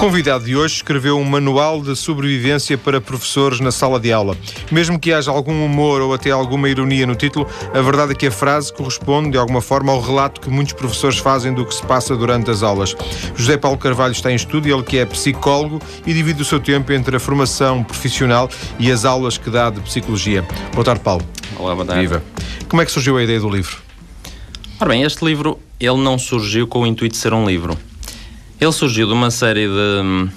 convidado de hoje escreveu um manual de sobrevivência para professores na sala de aula. Mesmo que haja algum humor ou até alguma ironia no título, a verdade é que a frase corresponde, de alguma forma, ao relato que muitos professores fazem do que se passa durante as aulas. José Paulo Carvalho está em estúdio, ele que é psicólogo e divide o seu tempo entre a formação profissional e as aulas que dá de psicologia. Boa tarde, Paulo. Olá, boa tarde. Viva. Como é que surgiu a ideia do livro? Ora bem, este livro, ele não surgiu com o intuito de ser um livro ele surgiu de uma série de,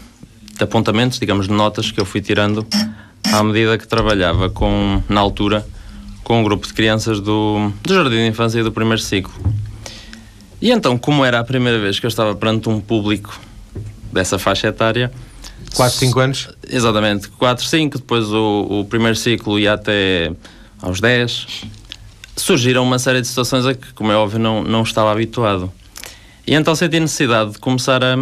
de apontamentos, digamos, de notas que eu fui tirando à medida que trabalhava com, na altura, com um grupo de crianças do, do Jardim de Infância e do primeiro ciclo. E então, como era a primeira vez que eu estava perante um público dessa faixa etária... 4, 5 anos? Exatamente, 4, 5, depois o, o primeiro ciclo ia até aos 10. Surgiram uma série de situações a que, como é óbvio, não, não estava habituado. E então senti necessidade de começar a,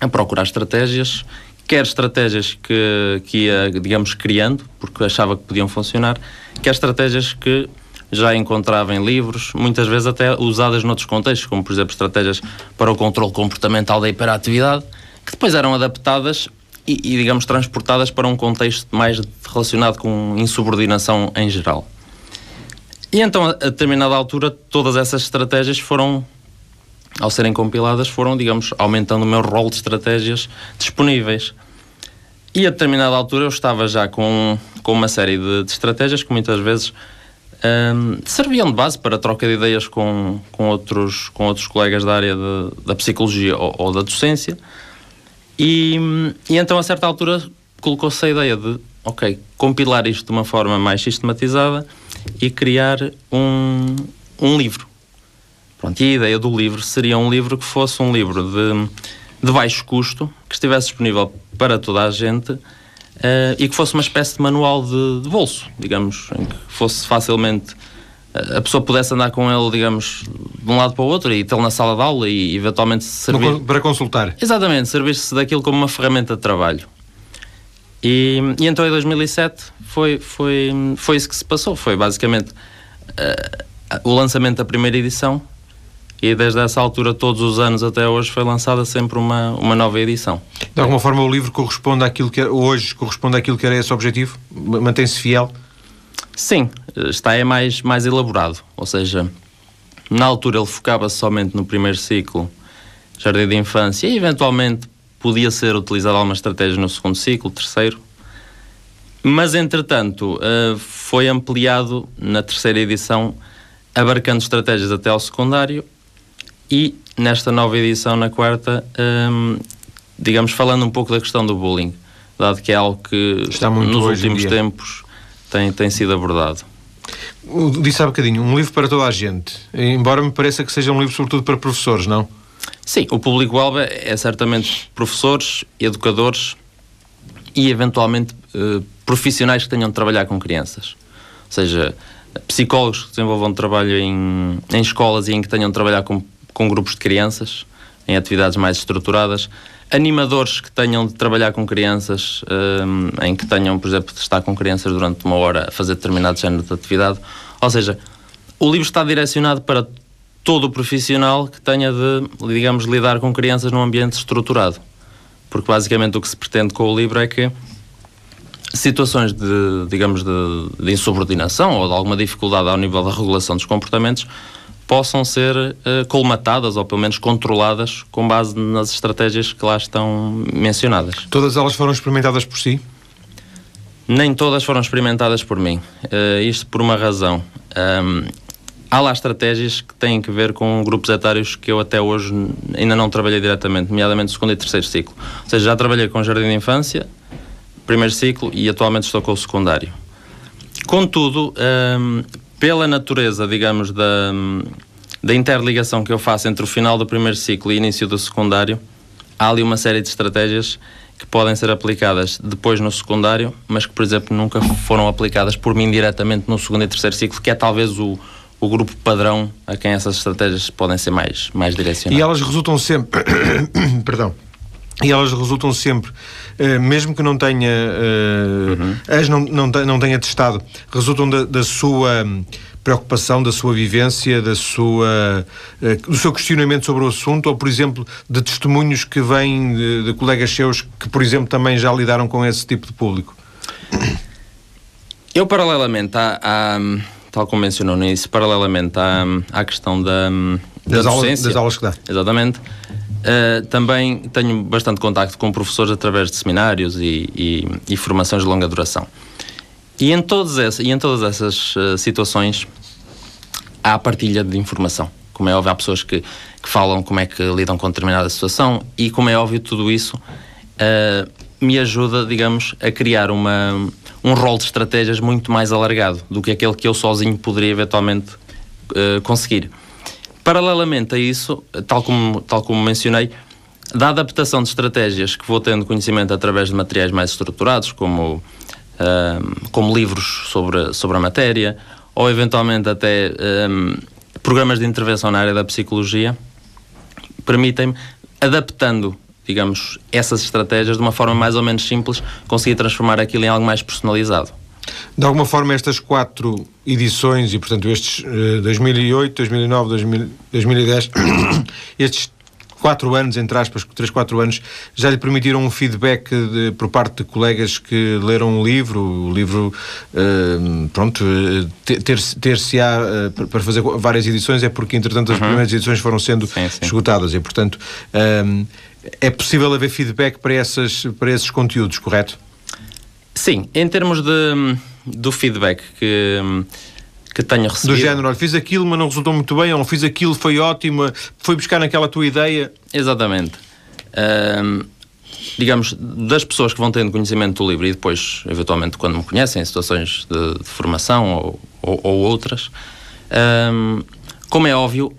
a procurar estratégias, quer estratégias que, que ia, digamos, criando, porque achava que podiam funcionar, quer estratégias que já encontrava em livros, muitas vezes até usadas noutros contextos, como por exemplo estratégias para o controle comportamental da hiperatividade, que depois eram adaptadas e, e digamos, transportadas para um contexto mais relacionado com insubordinação em geral. E então, a determinada altura, todas essas estratégias foram ao serem compiladas, foram, digamos, aumentando o meu rol de estratégias disponíveis. E a determinada altura eu estava já com, com uma série de, de estratégias que muitas vezes um, serviam de base para troca de ideias com, com, outros, com outros colegas da área de, da psicologia ou, ou, da docência. E, e então, a certa altura, colocou-se a ideia de, ok, compilar isto de uma forma mais sistematizada e criar um, um livro Pronto, e a ideia do livro seria um livro que fosse um livro de, de baixo custo, que estivesse disponível para toda a gente uh, e que fosse uma espécie de manual de, de, bolso, digamos, em que fosse facilmente uh, a pessoa pudesse andar com ele, digamos, de um lado para o outro e tê-lo na sala de aula e eventualmente servir. Para consultar. Exatamente, servir-se daquilo como uma ferramenta de trabalho. E, e, então em 2007 foi, foi, foi isso que se passou. Foi basicamente uh, o lançamento da primeira edição e desde essa altura, todos os anos até hoje, foi lançada sempre uma, uma nova edição. De alguma forma, o livro corresponde àquilo que hoje corresponde àquilo que era esse objetivo? Mantém-se fiel? Sim, está é mais, mais elaborado. Ou seja, na altura ele focava-se somente no primeiro ciclo, jardim de infância, e eventualmente podia ser utilizada alguma estratégia no segundo ciclo, terceiro. Mas, entretanto, eh, foi ampliado na terceira edição, abarcando estratégias até ao secundário e nesta nova edição, na quarta, um, digamos, falando um pouco da questão do bullying, dado que é algo que Está muito nos últimos tempos tem, tem sido abordado. Disse há bocadinho, um livro para toda a gente, embora me pareça que seja um livro sobretudo para professores, não? Sim, o público-alvo é certamente professores, educadores e eventualmente eh, profissionais que tenham de trabalhar com crianças. Ou seja, psicólogos que desenvolvam trabalho em, em escolas e em que tenham de trabalhar com com grupos de crianças, em atividades mais estruturadas, animadores que tenham de trabalhar com crianças, um, em que tenham, por exemplo, de estar com crianças durante uma hora a fazer determinado género de atividade. Ou seja, o livro está direcionado para todo o profissional que tenha de, digamos, lidar com crianças num ambiente estruturado. Porque basicamente o que se pretende com o livro é que situações de, digamos, de, de insubordinação ou de alguma dificuldade ao nível da regulação dos comportamentos possam ser uh, colmatadas ou pelo menos controladas com base nas estratégias que lá estão mencionadas. Todas elas foram experimentadas por si? Nem todas foram experimentadas por mim. Uh, isto por uma razão. Um, há lá estratégias que têm que ver com grupos etários que eu até hoje ainda não trabalhei diretamente, nomeadamente segundo e terceiro ciclo. Ou seja, já trabalhei com jardim de infância, primeiro ciclo e atualmente estou com o secundário. Contudo, um, pela natureza, digamos, da, da interligação que eu faço entre o final do primeiro ciclo e início do secundário, há ali uma série de estratégias que podem ser aplicadas depois no secundário, mas que, por exemplo, nunca foram aplicadas por mim diretamente no segundo e terceiro ciclo, que é talvez o, o grupo padrão a quem essas estratégias podem ser mais, mais direcionadas. E elas resultam sempre, perdão, e elas resultam sempre, uh, mesmo que não tenha, uh, uhum. as não, não, não tenha testado, resultam da, da sua preocupação, da sua vivência, da sua, uh, do seu questionamento sobre o assunto, ou, por exemplo, de testemunhos que vêm de, de colegas seus que, por exemplo, também já lidaram com esse tipo de público? Eu, paralelamente à, à tal como mencionou nisso, paralelamente à, à questão da, das, da aulas, das aulas que dá. Exatamente. Uh, também tenho bastante contacto com professores através de seminários e, e, e formações de longa duração. E em, todas essas, em todas essas uh, situações há partilha de informação. Como é óbvio, há pessoas que, que falam como é que lidam com determinada situação e, como é óbvio, tudo isso uh, me ajuda, digamos, a criar uma, um rol de estratégias muito mais alargado do que aquele que eu sozinho poderia eventualmente conseguir. Paralelamente a isso, tal como, tal como mencionei, da adaptação de estratégias que vou tendo conhecimento através de materiais mais estruturados, como, uh, como livros sobre, sobre a matéria, ou eventualmente até um, programas de intervenção na área da psicologia, permitem-me, adaptando, digamos, essas estratégias de uma forma mais ou menos simples, conseguir transformar aquilo em algo mais personalizado. De alguma forma, estas quatro edições, e portanto estes uh, 2008, 2009, 2000, 2010, estes quatro anos, entre aspas, três, quatro anos, já lhe permitiram um feedback de, por parte de colegas que leram um livro, o livro, uh, pronto, ter-se ter, ter á uh, para fazer várias edições é porque, entretanto, as uhum. primeiras edições foram sendo sim, sim. esgotadas e, portanto, é possível haver feedback para, essas, para esses conteúdos, correto? Sim, em termos de, do feedback que, que tenho recebido. Do género, olha, fiz aquilo, mas não resultou muito bem, ou fiz aquilo, foi ótimo, foi buscar naquela tua ideia. Exatamente. Um, digamos, das pessoas que vão tendo conhecimento do livro e depois, eventualmente, quando me conhecem, em situações de, de formação ou, ou, ou outras, um, como é óbvio,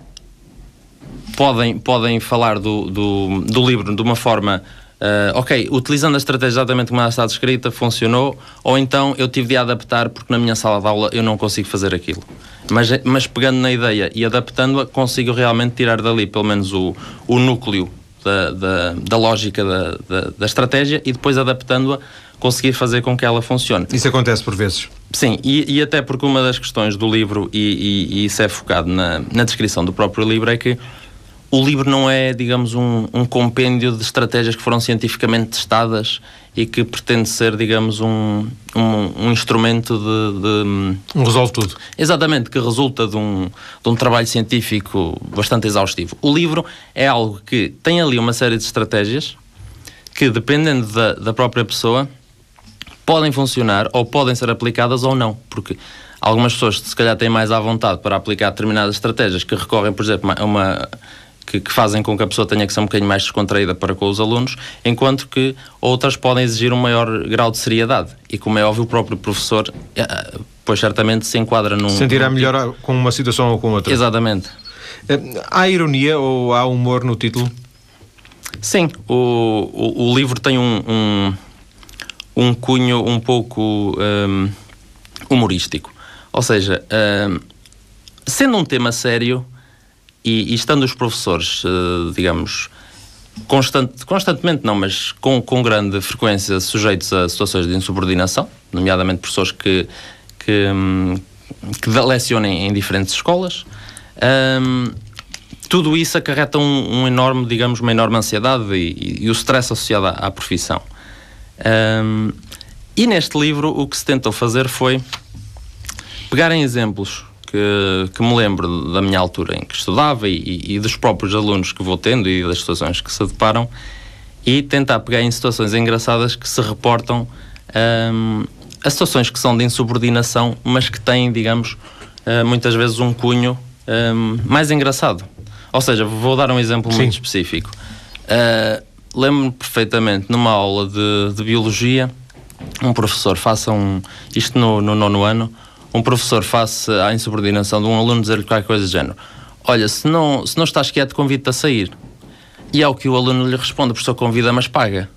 podem, podem falar do, do, do livro de uma forma Uh, ok, utilizando a estratégia exatamente como ela está descrita, funcionou, ou então eu tive de adaptar porque na minha sala de aula eu não consigo fazer aquilo. Mas, mas pegando na ideia e adaptando-a, consigo realmente tirar dali pelo menos o, o núcleo da, da, da lógica da, da, da, estratégia e depois adaptando-a, conseguir fazer com que ela funcione. Isso acontece por vezes. Sim, e, e até porque uma das questões do livro, e, e, e isso é focado na, na descrição do próprio livro, é que o livro não é, digamos, um, um, compêndio de estratégias que foram cientificamente testadas e que pretende ser, digamos, um, um, um instrumento de, de. Um resolve tudo. Exatamente, que resulta de um, de um trabalho científico bastante exaustivo. O livro é algo que tem ali uma série de estratégias que, dependendo da, da própria pessoa, podem funcionar ou podem ser aplicadas ou não. Porque algumas pessoas, se calhar, têm mais à vontade para aplicar determinadas estratégias que recorrem, por exemplo, a uma que, que, fazem com que a pessoa tenha que ser um bocadinho mais descontraída para com os alunos, enquanto que outras podem exigir um maior grau de seriedade. E como é óbvio, o próprio professor, eh, pois certamente se enquadra num. Sentirá melhor tipo... com uma situação ou com outra. Exatamente. Eh, há ironia ou há humor no título? Sim, o, o, o livro tem um, um, um, cunho um pouco um, humorístico. Ou seja, um, sendo um tema sério, e, e estando os professores, uh, digamos, constante, constantemente não, mas com, com grande frequência sujeitos a situações de insubordinação, nomeadamente professores que, que, hum, que lecionem em diferentes escolas, um, tudo isso acarreta um, um, enorme, digamos, uma enorme ansiedade e, e o stress associado à, à profissão. Um, e neste livro o que se tentou fazer foi pegar em exemplos que, que me lembro da minha altura em que estudava e, e, dos próprios alunos que vou tendo e das situações que se deparam e tentar pegar em situações engraçadas que se reportam um, a situações que são de insubordinação, mas que têm, digamos, uh, muitas vezes um cunho um, mais engraçado. Ou seja, vou dar um exemplo Sim. muito específico. Uh, Lembro-me perfeitamente, numa aula de, de, biologia, um professor faça um. Isto no, no nono ano, um professor face à insubordinação de um aluno dizer-lhe qualquer coisa do género: Olha, se não, se não estás quieto, convido-te a sair. E é o que o aluno lhe responde: O professor convida, mas paga.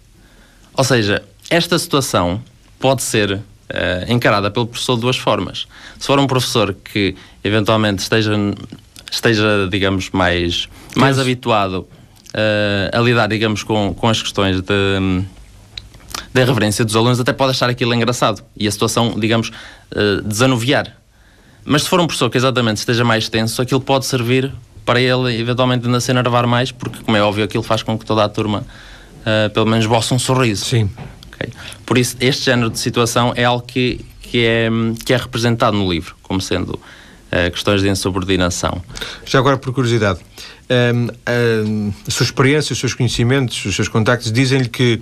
Ou seja, esta situação pode ser uh, encarada pelo professor de duas formas. Se for um professor que eventualmente esteja, esteja digamos, mais, mais habituado uh, a lidar, digamos, com, com as questões de, da reverência dos alunos, até pode achar aquilo engraçado e a situação, digamos, uh, desanuviar. Mas se for um professor que exatamente esteja mais tenso, aquilo pode servir para ele eventualmente ainda se enervar mais, porque, como é óbvio, aquilo faz com que toda a turma, uh, pelo menos, bosse um sorriso. Sim. Okay? Por isso, este género de situação é algo que, que, é, que é representado no livro, como sendo uh, questões de insubordinação. Já agora, por curiosidade, um, um, a sua experiência, os seus conhecimentos, os seus contactos dizem-lhe que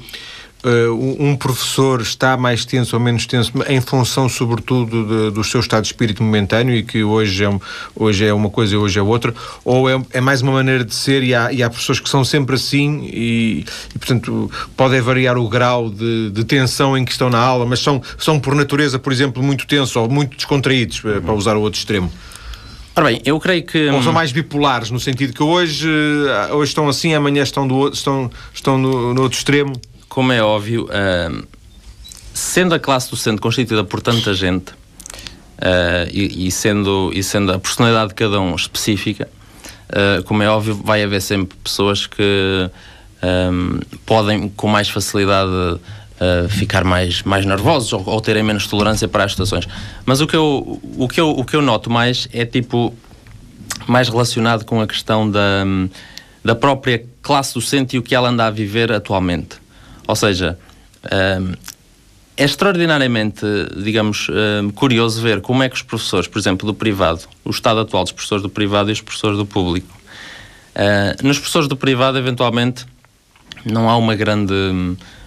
uh, um professor está mais tenso ou menos tenso em função, sobretudo, de, do seu estado de espírito momentâneo e que hoje é, hoje é uma coisa e hoje é outra, ou é, é mais uma maneira de ser e há, e há pessoas que são sempre assim e, e portanto, podem variar o grau de, de, tensão em que estão na aula, mas são, são por natureza, por exemplo, muito tensos ou muito descontraídos, uhum. para usar o outro extremo. Ora bem, eu creio que. Ou são mais bipolares, no sentido que hoje, eh, hoje estão assim, amanhã estão, do, estão, estão no, no outro extremo como é óbvio, uh, sendo a classe docente constituída por tanta gente uh, e, e, sendo, e sendo a personalidade de cada um específica, uh, como é óbvio, vai haver sempre pessoas que um, podem com mais facilidade ficar mais, mais nervosos ou, ou, terem menos tolerância para as situações. Mas o que, eu, o, que eu, o que eu noto mais é tipo mais relacionado com a questão da, da própria classe docente e o que ela anda a viver atualmente. Ou seja, um, é extraordinariamente, digamos, um, curioso ver como é que os professores, por exemplo, do privado, o estado atual dos professores do privado e os professores do público. Uh, nos professores do privado, eventualmente, não há uma grande,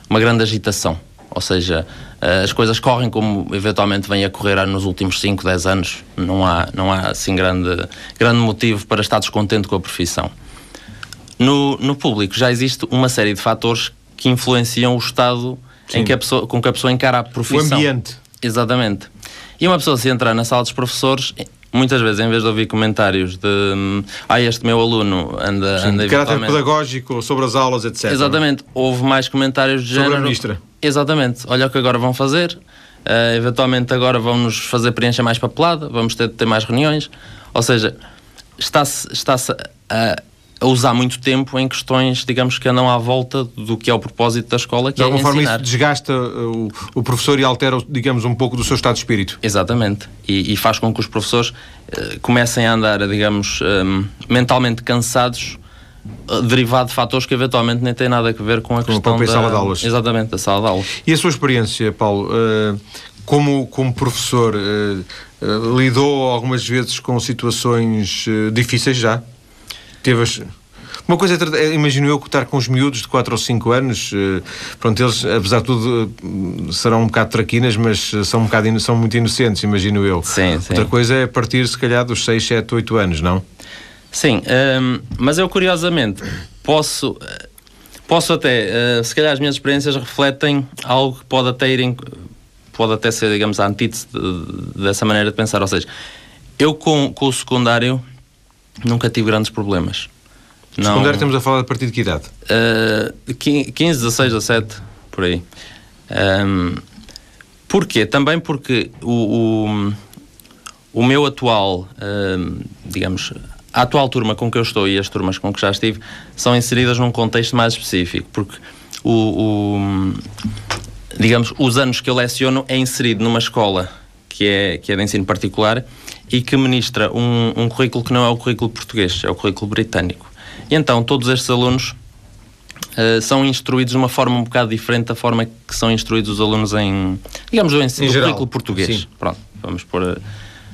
uma grande agitação. Ou seja, uh, as coisas correm como eventualmente vêm a correr nos últimos 5, 10 anos. Não há, não há assim grande, grande motivo para estar descontente com a profissão. No, no público já existe uma série de fatores que influenciam o estado em que a pessoa, com que a pessoa encara a profissão. O ambiente. Exatamente. E uma pessoa se entrar na sala dos professores, muitas vezes, em vez de ouvir comentários de ah, este meu aluno anda, Sim, anda de caráter pedagógico sobre as aulas, etc. Exatamente. Houve mais comentários de sobre género. A ministra. Exatamente. Olha o que agora vão fazer. Uh, eventualmente agora vão nos fazer preencher mais papelada, vamos ter de ter mais reuniões. Ou seja, está-se está, -se, a, a usar muito tempo em questões, digamos, que andam à volta do que é o propósito da escola, que de alguma é forma ensinar. isso desgasta uh, o, o, professor e altera, digamos, um pouco do seu estado de espírito. Exatamente. E, e faz com que os professores uh, comecem a andar, digamos, um, mentalmente cansados uh, derivado de fatores que eventualmente nem têm nada a ver com a com questão da sala de aulas. Exatamente, da sala de aulas. E a sua experiência, Paulo, como, como professor, lidou algumas vezes com situações difíceis já? Teve as... Uma coisa, é, imagino eu, estar com os miúdos de 4 ou 5 anos, eh, pronto, eles, apesar de tudo, eh, serão um bocado traquinas, mas são, um bocado, são muito inocentes, imagino eu. Sim, sim. Outra coisa é partir, se calhar, dos 6, 7, 8 anos, não? Sim, um, mas eu, curiosamente, posso... Posso até, se calhar as minhas experiências refletem algo que pode até ir em, pode até ser, digamos, a antítese de, dessa maneira de pensar. Ou seja, eu com, com o secundário nunca tive grandes problemas. Não, secundário estamos a falar a partir de que idade? Uh, 15, 16, 17, por aí. Um, porquê? Também porque o, o, o meu atual, um, digamos, a atual turma com que eu estou e as turmas com que já estive são inseridas num contexto mais específico, porque o, o digamos, os anos que eu leciono é inserido numa escola que é, que é de ensino particular e que ministra um, um currículo que não é o currículo português, é o currículo britânico. E então todos estes alunos uh, são instruídos de uma forma um bocado diferente da forma que são instruídos os alunos em, digamos, o ensino do currículo português. Sim. Pronto, vamos pôr uh,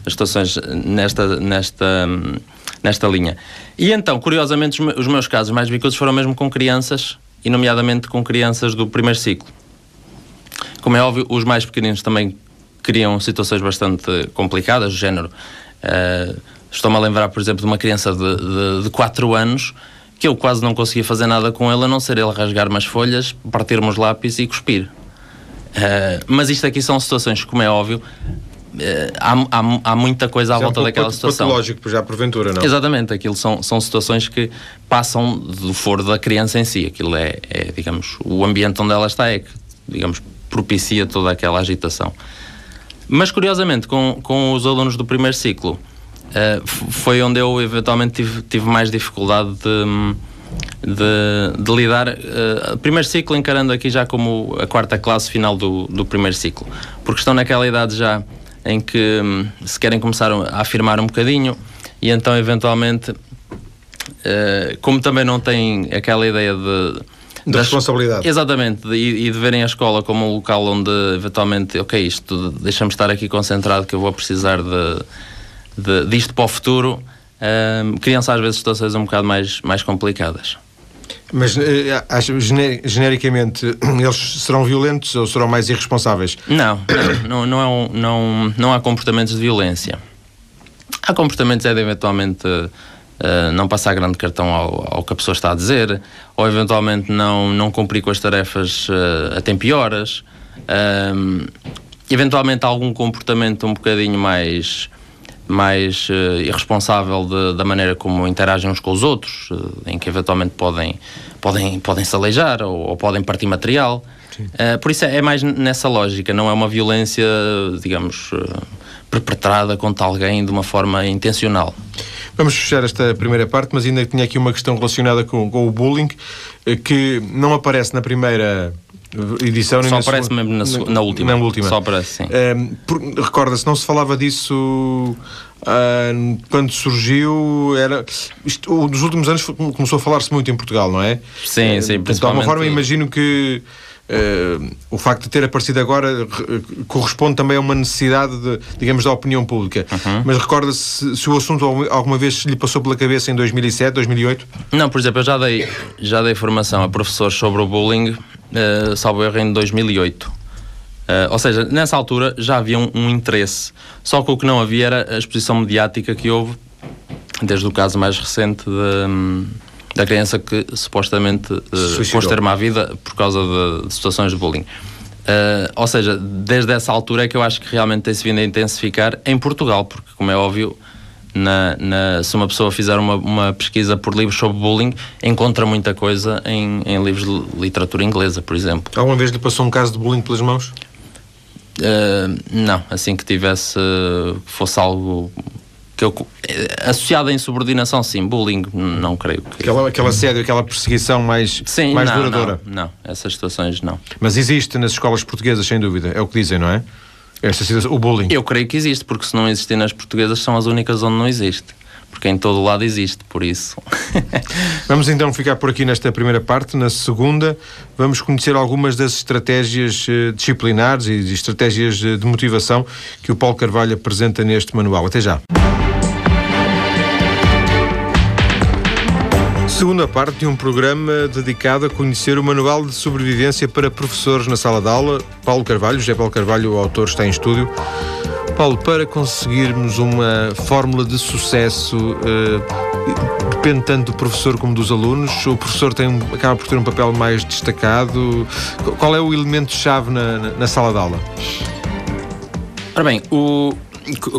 as situações nesta, nesta, um, nesta linha. E então, curiosamente, os meus casos mais bicudos foram mesmo com crianças, e nomeadamente com crianças do primeiro ciclo. Como é óbvio, os mais pequeninos também criam situações bastante complicadas, do género. Uh, Estou-me a lembrar, por exemplo, de uma criança de, de, 4 anos que eu quase não conseguia fazer nada com ele, a não ser ele rasgar umas folhas, partir uns lápis e cuspir. Uh, mas isto aqui são situações, como é óbvio, uh, há, há, há, muita coisa à já volta um daquela situação. patológico, já porventura, não? Exatamente, aquilo são, são situações que passam do foro da criança em si. Aquilo é, é, digamos, o ambiente onde ela está é que, digamos, propicia toda aquela agitação. Mas, curiosamente, com, com os alunos do primeiro ciclo, uh, foi onde eu eventualmente tive, tive mais dificuldade de, de, de lidar, uh, primeiro ciclo encarando aqui já como a quarta classe final do, do primeiro ciclo, porque estão naquela idade já em que um, se querem começar a afirmar um bocadinho e então eventualmente, uh, como também não têm aquela ideia de da responsabilidade. Exatamente, e, e, de verem a escola como um local onde eventualmente, ok, isto deixa-me estar aqui concentrado que eu vou precisar de, de, disto para o futuro, um, às vezes situações um bocado mais, mais complicadas. Mas eh, acho, genericamente eles serão violentos ou serão mais irresponsáveis? Não, não, não, é um, não, não há comportamentos de violência. Há comportamentos é de eventualmente uh, não passar grande cartão ao, ao, que a pessoa está a dizer, ou eventualmente não, não cumprir com as tarefas uh, a tempo e horas. Eventualmente algum comportamento um bocadinho mais mais uh, irresponsável de, da maneira como interagem uns com os outros, em que eventualmente podem, podem, podem se aleijar ou, ou podem partir material. Por isso é, é, mais nessa lógica, não é uma violência, digamos, perpetrada contra alguém de uma forma intencional. Vamos fechar esta primeira parte, mas ainda tinha aqui uma questão relacionada com, com o bullying, que não aparece na primeira edição. Só aparece mesmo na, na, na, última. Na última. Só aparece, sim. Recorda-se, não se falava disso uh, quando surgiu. Era, isto, nos últimos anos começou a falar-se muito em Portugal, não é? Sim, sim. De alguma forma, imagino que. Uh, o facto de ter aparecido agora corresponde também a uma necessidade, de, digamos, da opinião pública. Uhum. Mas recorda-se se o assunto alguma vez lhe passou pela cabeça em 2007, 2008? Não, por exemplo, eu já dei, já dei formação a professores sobre o bullying uh, salvo erro, em 2008. Uh, eh, ou seja, nessa altura já havia um, um, interesse. Só que o que não havia era a exposição mediática que houve, desde o caso mais recente de, da criança que supostamente uh, pôs termo à vida por causa de, de situações de bullying. Uh, ou seja, desde essa altura é que eu acho que realmente tem-se vindo a intensificar em Portugal, porque, como é óbvio, na, na, se uma pessoa fizer uma, uma, pesquisa por livros sobre bullying, encontra muita coisa em, em, livros de literatura inglesa, por exemplo. Alguma vez lhe passou um caso de bullying pelas mãos? Uh, não, assim que tivesse, fosse algo que eu, associado à insubordinação, sim, bullying, não creio. Que... Aquela, aquela assédio, aquela perseguição mais, sim, mais não, duradoura? Não, não, essas situações não. Mas existe nas escolas portuguesas, sem dúvida, é o que dizem, não é? Esta situação, o bullying? Eu creio que existe, porque se não existir nas portuguesas, são as únicas onde não existe. Porque em todo lado existe, por isso. vamos então ficar por aqui nesta primeira parte. Na segunda, vamos conhecer algumas das estratégias eh, disciplinares e estratégias eh, de motivação que o Paulo Carvalho apresenta neste manual. Até já. Segunda parte de um programa dedicado a conhecer o Manual de Sobrevivência para Professores na Sala de Aula. Paulo Carvalho, José Paulo Carvalho, o autor, está em estúdio. Paulo, para conseguirmos uma fórmula de sucesso, eh, depende tanto do professor como dos alunos. O professor tem acaba por ter um papel mais destacado. Qual é o elemento-chave na, na, sala de aula? Ora bem, o,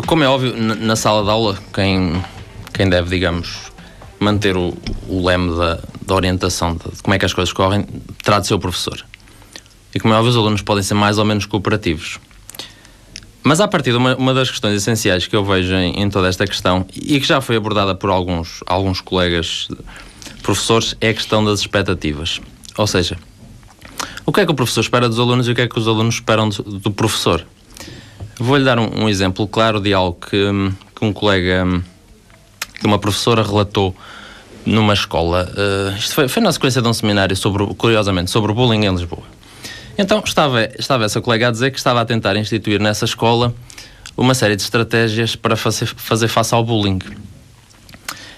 como é óbvio, na, sala de aula, quem, quem deve, digamos, manter o, o leme da, da orientação de, como é que as coisas correm terá de ser o professor. E como é óbvio, os alunos podem ser mais ou menos cooperativos. Mas a partir uma, uma das questões essenciais que eu vejo em, em, toda esta questão e que já foi abordada por alguns, alguns colegas professores é a questão das expectativas. Ou seja, o que é que o professor espera dos alunos e o que é que os alunos esperam do, do professor? Vou-lhe dar um, um, exemplo claro de algo que, que um colega que uma professora relatou numa escola. Uh, isto foi, foi na sequência de um seminário, sobre, curiosamente, sobre bullying em Lisboa. Então estava, estava essa colega a dizer que estava a tentar instituir nessa escola uma série de estratégias para fazer, fazer face ao bullying.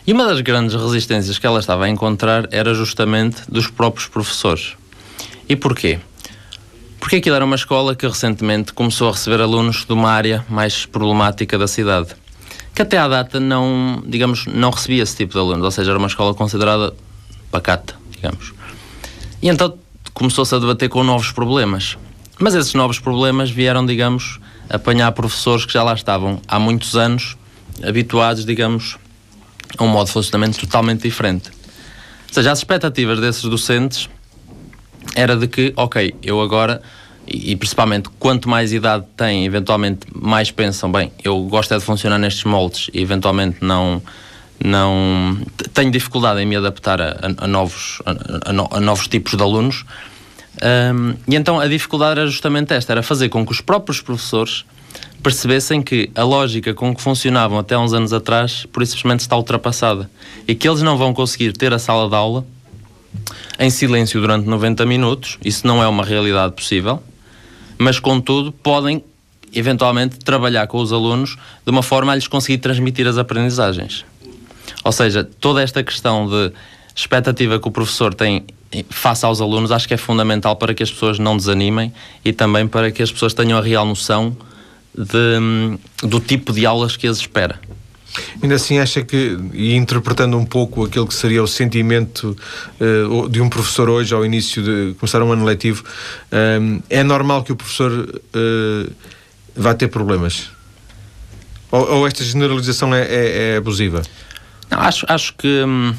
E uma das grandes resistências que ela estava a encontrar era justamente dos próprios professores. E porquê? Porque aquilo era uma escola que recentemente começou a receber alunos de uma área mais problemática da cidade que até à data não, digamos, não recebia esse tipo de alunos, ou seja, era uma escola considerada pacata, digamos. E então começou-se a debater com novos problemas. Mas esses novos problemas vieram, digamos, apanhar professores que já lá estavam há muitos anos, habituados, digamos, a um modo de funcionamento totalmente diferente. Ou seja, as expectativas desses docentes era de que, ok, eu agora e, principalmente quanto mais idade têm, eventualmente mais pensam, bem, eu gosto é de funcionar nestes moldes e eventualmente não, não tenho dificuldade em me adaptar a, a, a novos, a, a, novos tipos de alunos. Um, e então a dificuldade era justamente esta: era fazer com que os próprios professores percebessem que a lógica com que funcionavam até uns anos atrás, por isso simplesmente está ultrapassada. E que eles não vão conseguir ter a sala de aula em silêncio durante 90 minutos, isso não é uma realidade possível, mas contudo podem eventualmente trabalhar com os alunos de uma forma a lhes conseguir transmitir as aprendizagens. Ou seja, toda esta questão de expectativa que o professor tem face aos alunos acho que é fundamental para que as pessoas não desanimem e também para que as pessoas tenham a real noção de, do tipo de aulas que as espera. Ainda assim, acha que, e interpretando um pouco aquilo que seria o sentimento uh, de um professor hoje, ao início de começar um ano letivo, um, eh, é normal que o professor uh, vá ter problemas? Ou, ou esta generalização é, é, é abusiva? Não, acho, acho que. Hum,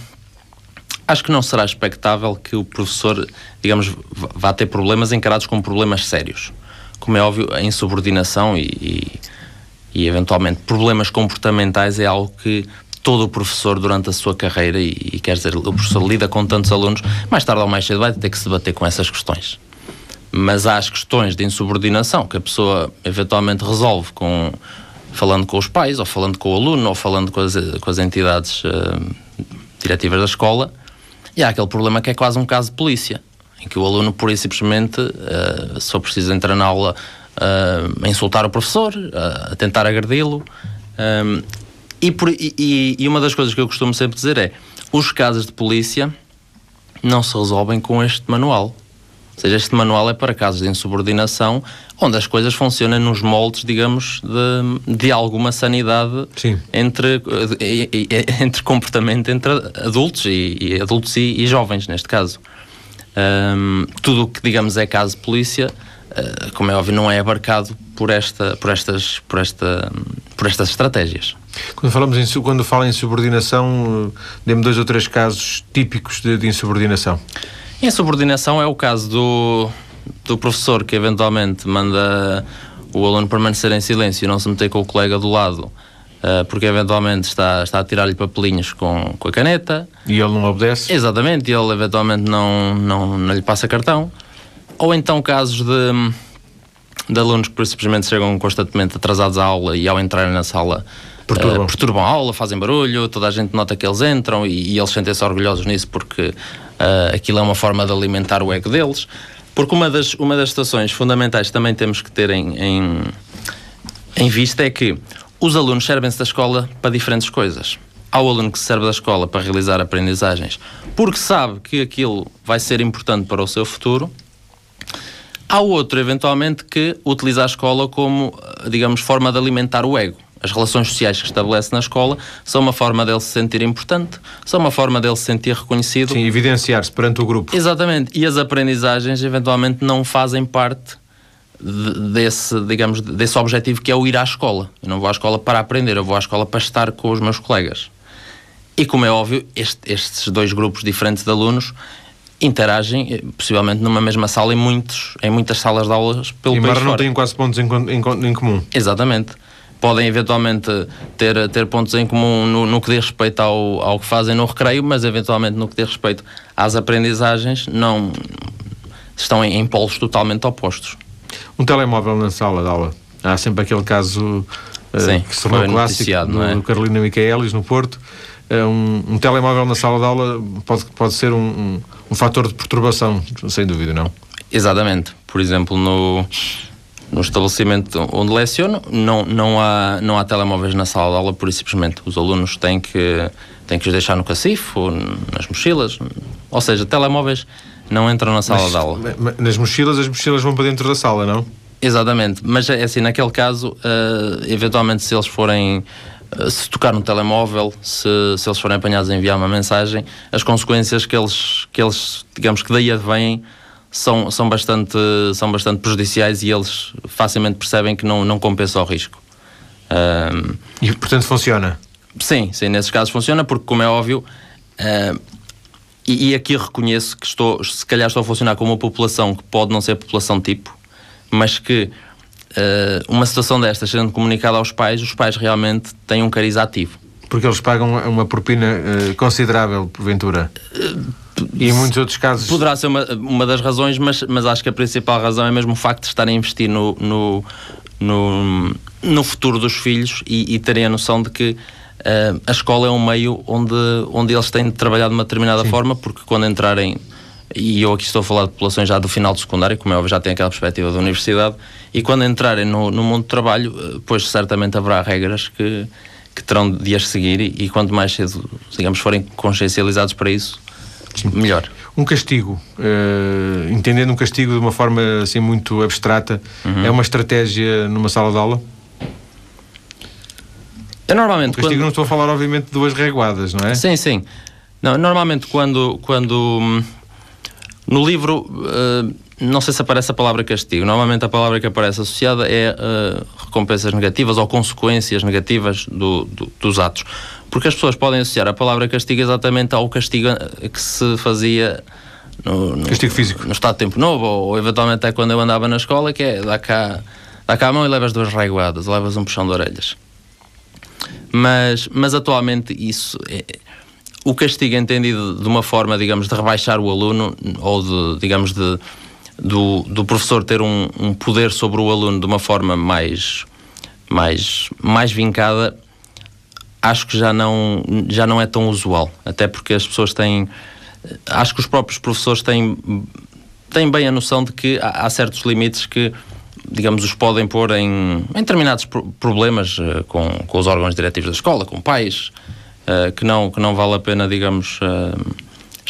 acho que não será expectável que o professor, digamos, vá ter problemas encarados como problemas sérios. Como é óbvio, a insubordinação e, e e eventualmente problemas comportamentais é algo que todo o professor durante a sua carreira, e, e quer dizer, o professor lida com tantos alunos, mais tarde ou mais cedo vai ter que se debater com essas questões. Mas há as questões de insubordinação que a pessoa eventualmente resolve com falando com os pais, ou falando com o aluno, ou falando com as, com as entidades uh, diretivas da escola, e há aquele problema que é quase um caso de polícia, em que o aluno, por e simplesmente, uh, só precisa entrar na aula uh, a insultar o professor, a tentar agredi-lo. Um, e, por, e, e, uma das coisas que eu costumo sempre dizer é: os casos de polícia não se resolvem com este manual. Ou seja, este manual é para casos de insubordinação, onde as coisas funcionam nos moldes, digamos, de, de alguma sanidade entre, entre comportamento entre adultos e, e adultos e, e, jovens, neste caso. Um, tudo o que, digamos, é caso de polícia eh, como é óbvio, não é abarcado por, esta, por, estas, por, esta, por estas estratégias. Quando, falamos em, quando fala em subordinação, eh, dê-me dois ou três casos típicos de, de insubordinação. Insubordinação é o caso do, do professor que eventualmente manda o aluno permanecer em silêncio e não se meter com o colega do lado uh, porque eventualmente está, está a tirar-lhe papelinhos com, com a caneta. E ele não obedece? Exatamente, e ele eventualmente não, não, não lhe passa cartão. Ou então casos de, de alunos que simplesmente chegam constantemente atrasados à aula e ao entrarem na sala perturbam. Uh, perturbam a aula, fazem barulho, toda a gente nota que eles entram e, e eles sentem-se orgulhosos nisso porque uh, aquilo é uma forma de alimentar o ego deles. Porque uma das, uma das situações fundamentais que também temos que ter em, em, em vista é que os alunos servem-se da escola para diferentes coisas. Há o aluno que se serve da escola para realizar aprendizagens porque sabe que aquilo vai ser importante para o seu futuro Há outro, eventualmente, que utiliza a escola como, digamos, forma de alimentar o ego. As relações sociais que estabelece na escola são uma forma dele se sentir importante, são uma forma dele se sentir reconhecido. Sim, evidenciar-se perante o grupo. Exatamente. E as aprendizagens, eventualmente, não fazem parte desse, digamos, desse objetivo que é o ir à escola. Eu não vou à escola para aprender, eu vou à escola para estar com os meus colegas. E como é óbvio, este, estes dois grupos diferentes de alunos interagem, eh, possivelmente numa mesma sala em, muitos, em muitas salas de aulas pelo Embora país não têm quase pontos em, em, em, comum. Exatamente. Podem eventualmente ter, ter pontos em comum no, no que diz respeito ao, ao que fazem no recreio, mas eventualmente no que diz respeito às aprendizagens, não estão em, em polos totalmente opostos. Um telemóvel na sala de aula. Há sempre aquele caso uh, Sim, que se tornou clássico do, é? do Carolina Micaelis no Porto. Uh, um, um, telemóvel na sala de aula pode, pode ser um, um um fator de perturbação, sem dúvida, não? Exatamente. Por exemplo, no, no estabelecimento onde leciono, não, não, há, não há telemóveis na sala de aula, por isso simplesmente os alunos têm que, têm que os deixar no cacifo, ou nas mochilas, ou seja, telemóveis não entram na sala mas, de aula. Nas mochilas, as mochilas vão para dentro da sala, não? Exatamente, mas é assim, naquele caso, uh, eventualmente se eles forem eh, se tocar no telemóvel, se, se eles forem apanhados a enviar uma mensagem, as consequências que eles, que eles digamos que daí advêm são, são, bastante, são bastante prejudiciais e eles facilmente percebem que não, não compensa o risco. Um, e portanto funciona? Sim, sim, nesses casos funciona, porque como é óbvio, uh, e, e, aqui reconheço que estou, se calhar estou a funcionar com uma população que pode não ser população tipo, mas que uh, uma situação destas sendo comunicada aos pais, os pais realmente têm um cariz ativo. Porque eles pagam uma propina uh, considerável, porventura. E em muitos outros casos. Poderá ser uma, uma das razões, mas, mas acho que a principal razão é mesmo o facto de estarem a investir no, no, no, no futuro dos filhos e, e terem a noção de que uh, a escola é um meio onde, onde eles têm de trabalhar de uma determinada Sim. forma, porque quando entrarem e eu aqui estou a falar de populações já do final do secundário, como é óbvio, já tem aquela perspectiva da universidade, e quando entrarem no, no mundo do trabalho, eh, pois certamente haverá regras que, que terão de as seguir, e, e quanto mais cedo, digamos, forem consciencializados para isso, Sim. melhor. Um castigo, uh, entendendo um castigo de uma forma assim muito abstrata, uhum. é uma estratégia numa sala de aula? Eu normalmente. Um castigo quando... não estou a falar, obviamente, de duas reguadas, não é? Sim, sim. Não, normalmente quando, quando hum, no livro, uh, não sei se aparece a palavra castigo. Normalmente a palavra que aparece associada é uh, recompensas negativas ou consequências negativas do, do, dos atos. Porque as pessoas podem associar a palavra castigo exatamente ao castigo que se fazia no, no, castigo físico. no estado de tempo novo, ou, ou eventualmente até quando eu andava na escola, que é dá cá, dá cá a mão e levas duas reguadas, levas um puxão de orelhas. Mas, mas atualmente isso é, o castigo é entendido de uma forma, digamos, de rebaixar o aluno ou de, digamos, de, do, do professor ter um, um poder sobre o aluno de uma forma mais, mais, mais vincada, acho que já não, já não é tão usual. Até porque as pessoas têm. Acho que os próprios professores têm, têm bem a noção de que há, há certos limites que digamos, os podem pôr em, em determinados problemas uh, com, com os órgãos diretivos da escola, com pais, uh, que, não, que não vale a pena, digamos, uh,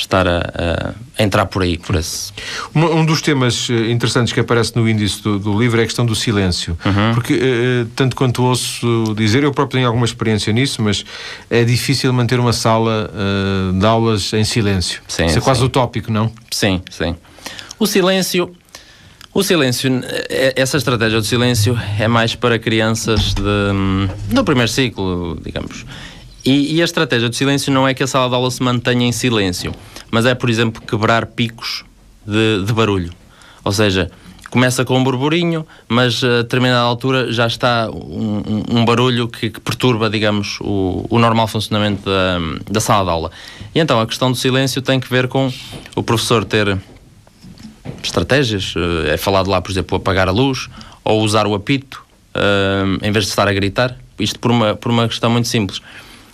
estar a, a, entrar por aí, por esse. Um, um, dos temas eh, interessantes que aparece no índice do, do livro é a questão do silêncio. Uhum. Porque, uh, tanto quanto ouço dizer, eu próprio tenho alguma experiência nisso, mas é difícil manter uma sala uh, de aulas em silêncio. Sim, Isso é quase utópico, não? Sim, sim. O silêncio. O silêncio, essa estratégia do silêncio é mais para crianças de, hum, do primeiro ciclo, digamos. E, e, a estratégia do silêncio não é que a sala de aula se mantenha em silêncio, mas é, por exemplo, quebrar picos de, de barulho. Ou seja, começa com um burburinho, mas a determinada altura já está um, um, um barulho que, que, perturba, digamos, o, o, normal funcionamento da, da sala de aula. E então a questão do silêncio tem que ver com o professor ter estratégias, eh, é falado lá, por exemplo, apagar a luz ou usar o apito uh, em vez de estar a gritar. Isto por uma, por uma questão muito simples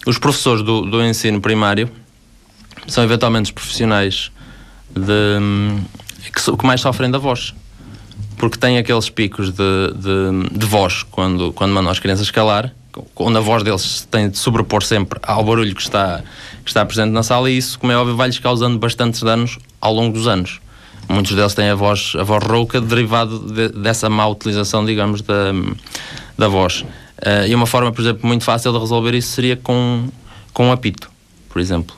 os professores do, do ensino primário são eventualmente os profissionais de, que, que, mais sofrem da voz. Porque têm aqueles picos de, de, de, voz quando, quando mandam as crianças calar, onde a voz deles tem de sobrepor sempre ao barulho que está, que está presente na sala, e isso, como é óbvio, vai-lhes causando bastantes danos ao longo dos anos. Muitos deles têm a voz, a voz rouca derivado de, dessa má utilização, digamos, da, da voz. Uh, e uma forma, por exemplo, muito fácil de resolver isso seria com, com um apito, por exemplo.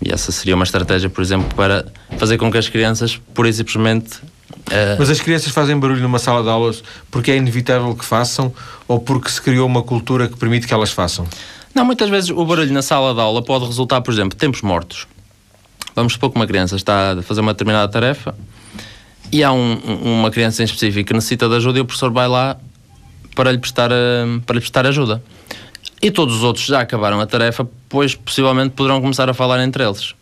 E essa seria uma estratégia, por exemplo, para fazer com que as crianças, por e simplesmente. Uh... Mas as crianças fazem barulho numa sala de aulas porque é inevitável que façam ou porque se criou uma cultura que permite que elas façam? Não, muitas vezes o barulho na sala de aula pode resultar, por exemplo, tempos mortos. Vamos supor que uma criança está a fazer uma determinada tarefa e há um, uma criança em específico que necessita de ajuda e o professor vai lá para lhe prestar, eh, para lhe prestar ajuda. E todos os outros já acabaram a tarefa, pois possivelmente poderão começar a falar entre eles.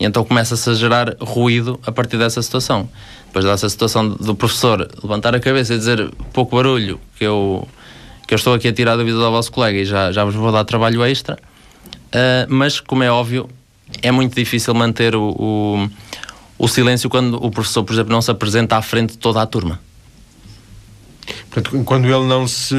E então começa-se a gerar ruído a partir dessa situação. Depois dessa situação do professor levantar a cabeça e dizer pouco barulho, que eu, que eu estou aqui a tirar da vida do vosso colega e já, já vos vou dar trabalho extra. Uh, mas, como é óbvio, é muito difícil manter o, o, o silêncio quando o professor, por exemplo, não se apresenta à frente de toda a turma. Portanto, quando ele não se.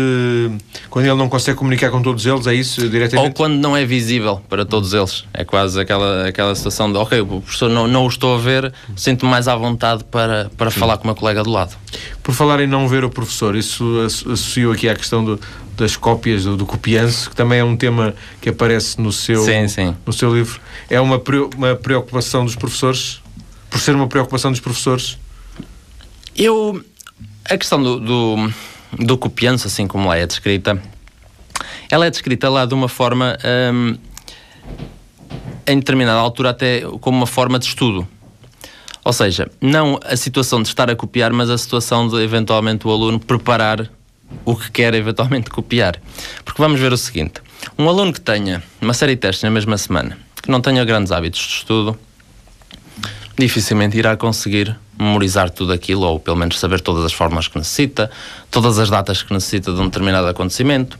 Quando ele não consegue comunicar com todos eles, é isso diretamente? Ou quando não é visível para todos eles. É quase aquela, aquela situação de, ok, o professor não, não o estou a ver, sinto-me mais à vontade para, para falar com o meu colega do lado. Por falar em não ver o professor, isso associo aqui à questão do, das cópias, do, do copianço, que também é um tema que aparece no seu, sim, sim. No seu livro. É uma, uma preocupação dos professores? Por ser uma preocupação dos professores? Eu a questão do, do, do assim como lá é descrita, ela é descrita lá de uma forma, hum, em determinada altura, até como uma forma de estudo. Ou seja, não a situação de estar a copiar, mas a situação de eventualmente o aluno preparar o que quer eventualmente copiar. Porque vamos ver o seguinte: Um aluno que tenha uma série de testes na mesma semana, que não tenha grandes hábitos de estudo, dificilmente irá conseguir memorizar tudo aquilo, ou pelo menos saber todas as formas que necessita, todas as datas que necessita de um determinado acontecimento.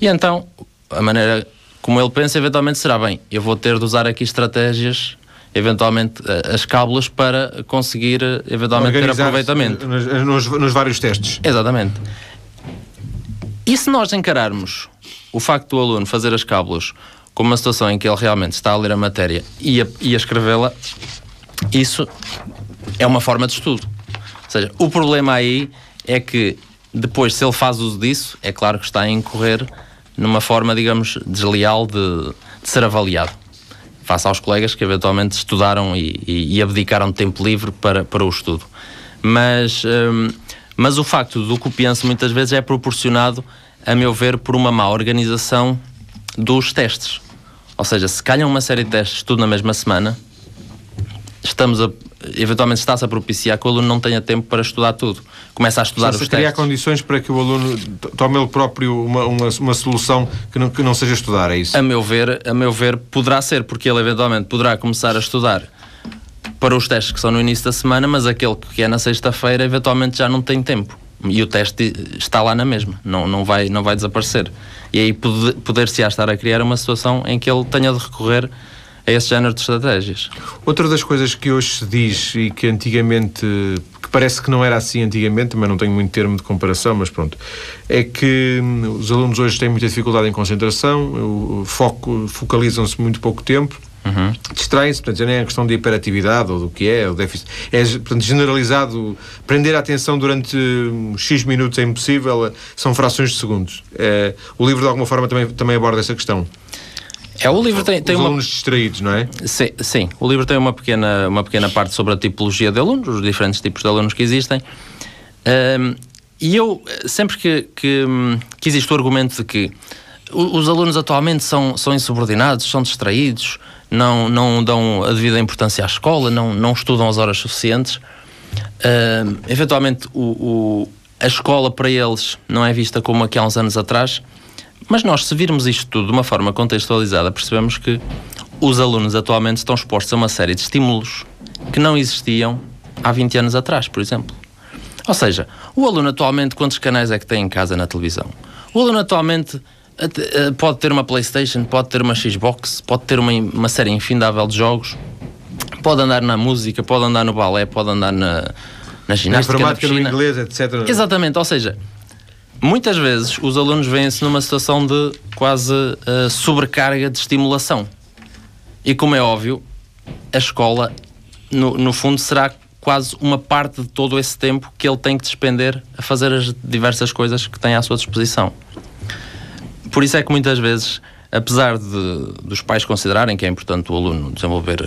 E então, a maneira como ele pensa, eventualmente será bem, eu vou ter de usar aqui estratégias eventualmente eh, as cábulas para conseguir eh, eventualmente ter aproveitamento nos, nos, nos, vários testes. Exatamente. E se nós encararmos o facto do aluno fazer as cábulas como uma situação em que ele realmente está a ler a matéria e a, e a escrevê-la, isso é uma forma de estudo. Ou seja, o problema aí é que depois, se ele faz uso disso, é claro que está a incorrer numa forma, digamos, desleal de, de ser avaliado. Face aos colegas que eventualmente estudaram e, e, e abdicaram de tempo livre para, para o estudo. Mas, hum, mas o facto do copianço muitas vezes é proporcionado, a meu ver, por uma má organização dos testes. Ou seja, se calham uma série de testes tudo na mesma semana, estamos a, eventualmente está-se a propiciar que o aluno não tenha tempo para estudar tudo. Começa a estudar Sim, os criar condições para que o aluno tome ele próprio uma, uma, uma, solução que não, que não seja estudar, é isso? A meu ver, a meu ver, poderá ser, porque ele eventualmente poderá começar a estudar para os testes que são no início da semana, mas aquele que é na sexta-feira eventualmente já não tem tempo. E o teste está lá na mesma, não, não, vai, não vai desaparecer. E aí poder-se estar a criar uma situação em que ele tenha de recorrer a esse género de estratégias. Outra das coisas que hoje se diz e que antigamente, que parece que não era assim antigamente, mas não tenho muito termo de comparação, mas pronto, é que hum, os alunos hoje têm muita dificuldade em concentração, foco, focalizam-se muito pouco tempo, Uhum. distraem-se, portanto, já nem é questão de hiperatividade ou do que é, o déficit. É portanto, generalizado. Prender a atenção durante X minutos é impossível, são frações de segundos. É, o livro, de alguma forma, também, também aborda essa questão. É, o livro tem, tem os uma... alunos distraídos, não é? Sim, sim, o livro tem uma pequena, uma pequena parte sobre a tipologia de alunos, os diferentes tipos de alunos que existem. Um, e eu, sempre que, que, que, existe o argumento de que os alunos atualmente são, são insubordinados, são distraídos, não, não dão a devida importância à escola, não, não estudam as horas suficientes, eventualmente o, o, a escola para eles não é vista como aqui há uns anos atrás mas nós, se virmos isto tudo de uma forma contextualizada, percebemos que os alunos atualmente estão expostos a uma série de estímulos que não existiam há 20 anos atrás, por exemplo. Ou seja, o aluno atualmente, quantos canais é que tem em casa na televisão? O aluno atualmente eh, pode ter uma PlayStation, pode ter uma Xbox, pode ter uma, uma série infindável de jogos, pode andar na música, pode andar no balé, pode andar na, na ginástica, na informática, no inglês, etc. Exatamente, ou seja, muitas vezes os alunos veem-se numa situação de quase uh, sobrecarga de estimulação. E como é óbvio, a escola, no, no fundo, será quase uma parte de todo esse tempo que ele tem que despender a fazer as diversas coisas que tem à sua disposição. Por isso é que muitas vezes, apesar de, dos pais considerarem que é importante o aluno desenvolver,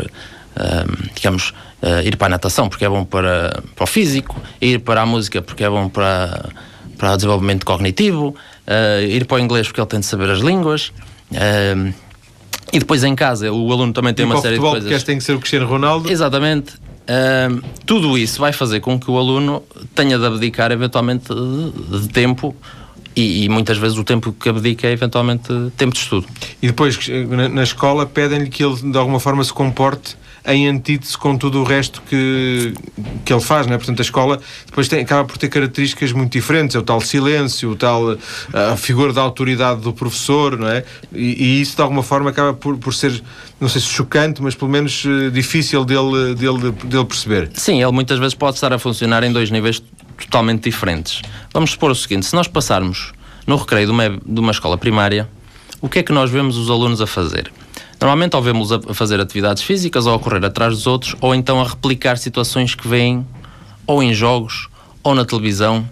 uh, digamos, uh, ir para a natação porque é bom para, para o físico, ir para a música porque é bom para para o desenvolvimento cognitivo, uh, ir para o inglês porque ele tem de saber as línguas. Uh, e depois em casa, o aluno também tem e uma série futebol, de coisas. porque tem que ser o Cristiano Ronaldo. Exatamente. Uh, tudo isso vai fazer com que o aluno tenha de abdicar eventualmente de, de tempo e, e, muitas vezes o tempo que abdica é eventualmente tempo de estudo. E depois na, na escola pedem-lhe que ele de alguma forma se comporte em antítese com tudo o resto que, que ele faz, não é? Portanto, a escola depois tem, acaba por ter características muito diferentes, é o tal silêncio, o tal a figura da autoridade do professor, não é? E, e isso de alguma forma acaba por, por ser, não sei se chocante, mas pelo menos eh, difícil dele, dele, dele perceber. Sim, ele muitas vezes pode estar a funcionar em dois níveis totalmente diferentes. Vamos supor o seguinte: se nós passarmos no recreio de uma, de uma escola primária, o que é que nós vemos os alunos a fazer? Normalmente ou vemos a fazer atividades físicas ou a correr atrás dos outros ou então a replicar situações que vêm ou em jogos ou na televisão.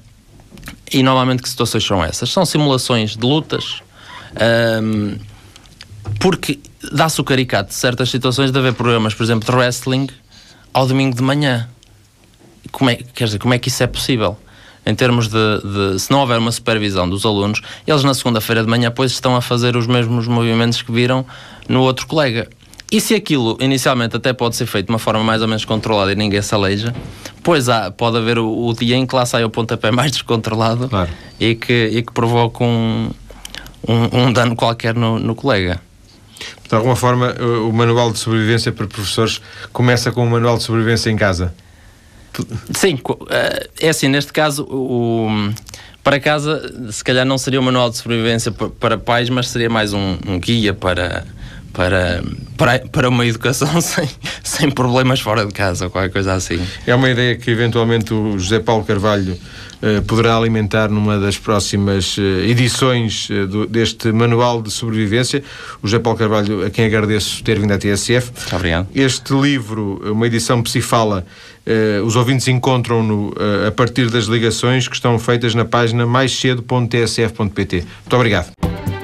E normalmente que situações são essas? São simulações de lutas, um, porque dá-se o caricato de certas situações de haver programas, por exemplo, de wrestling ao domingo de manhã. Como é, quer dizer, como é que isso é possível? Em termos de, de, se não houver uma supervisão dos alunos, eles na segunda-feira de manhã pois estão a fazer os mesmos movimentos que viram no outro colega. E se aquilo inicialmente até pode ser feito de uma forma mais ou menos controlada e ninguém se aleija, pois há, pode haver o, o dia em que lá sai o pontapé mais descontrolado claro. e, que, e que provoca um, um, um dano qualquer no, no colega. De alguma forma, o manual de sobrevivência para professores começa com um manual de sobrevivência em casa. Sim, eh, é assim, neste caso, o, para casa, se calhar não seria um manual de sobrevivência para pais, mas seria mais um, um guia para, para, para, para uma educação sem, sem problemas fora de casa ou qualquer coisa assim. É uma ideia que eventualmente o José Paulo Carvalho eh, poderá alimentar numa das próximas eh, edições eh, do, deste Manual de Sobrevivência. O José Paulo Carvalho, a quem agradeço ter vindo à TSF. Obrigado. Este livro, uma edição Psifala, os ouvintes encontram-no a partir das ligações que estão feitas na página maiscedo.tsf.pt. Muito obrigado.